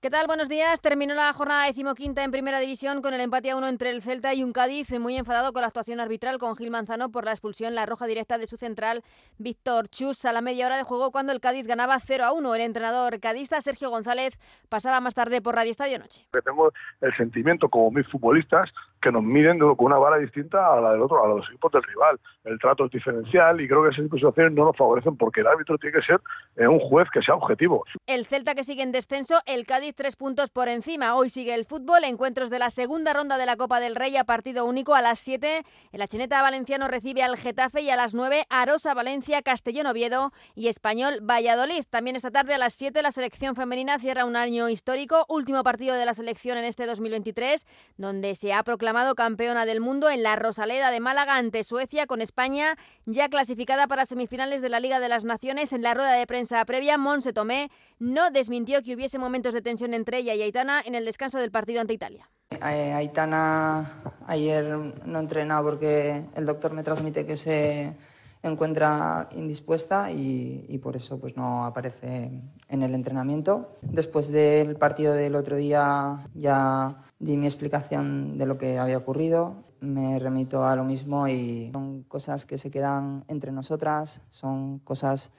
¿Qué tal? Buenos días. Terminó la jornada decimoquinta en Primera División con el empate a uno entre el Celta y un Cádiz, muy enfadado con la actuación arbitral con Gil Manzano por la expulsión, la roja directa de su central, Víctor Chus, a la media hora de juego cuando el Cádiz ganaba 0 a 1. El entrenador cadista, Sergio González, pasaba más tarde por Radio Estadio Noche. Tengo el sentimiento, como mis futbolistas, que nos miden con una vara distinta a la del otro, a los equipos del rival. El trato es diferencial y creo que de situaciones no nos favorecen porque el árbitro tiene que ser eh, un juez que sea objetivo. El Celta que sigue en descenso, el Cádiz tres puntos por encima. Hoy sigue el fútbol, encuentros de la segunda ronda de la Copa del Rey a partido único a las 7. El Chineta Valenciano recibe al Getafe y a las 9 Arosa Valencia, Castellón Oviedo y Español Valladolid. También esta tarde a las 7 la selección femenina cierra un año histórico, último partido de la selección en este 2023, donde se ha proclamado campeona del mundo en la Rosaleda de Málaga ante Suecia con España ya clasificada para semifinales de la Liga de las Naciones. En la rueda de prensa previa, Monse Tomé no desmintió que hubiese momentos de tensión entre ella y Aitana en el descanso del partido ante Italia. Eh, Aitana ayer no entrenado porque el doctor me transmite que se encuentra indispuesta y, por eso pues no aparece en el entrenamiento. Después del partido del otro día ya di mi explicación de lo que había ocurrido, me remito a lo mismo y son cosas que se quedan entre nosotras, son cosas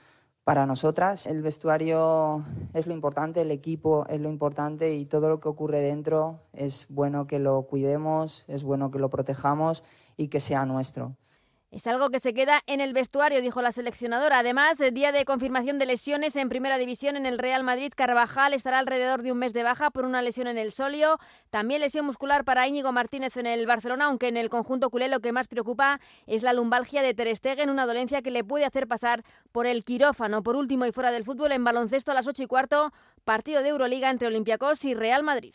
para nosotras. El vestuario es lo importante, el equipo es lo importante y todo lo que ocurre dentro es bueno que lo cuidemos, es bueno que lo protejamos y que sea nuestro. Es algo que se queda en el vestuario, dijo la seleccionadora. Además, el día de confirmación de lesiones en Primera División en el Real Madrid, Carvajal estará alrededor de un mes de baja por una lesión en el solio. También lesión muscular para Íñigo Martínez en el Barcelona, aunque en el conjunto culé lo que más preocupa es la lumbalgia de Ter Stegen, una dolencia que le puede hacer pasar por el quirófano. Por último y fuera del fútbol, en baloncesto a las 8 y cuarto, partido de Euroliga entre Olympiacos y Real Madrid.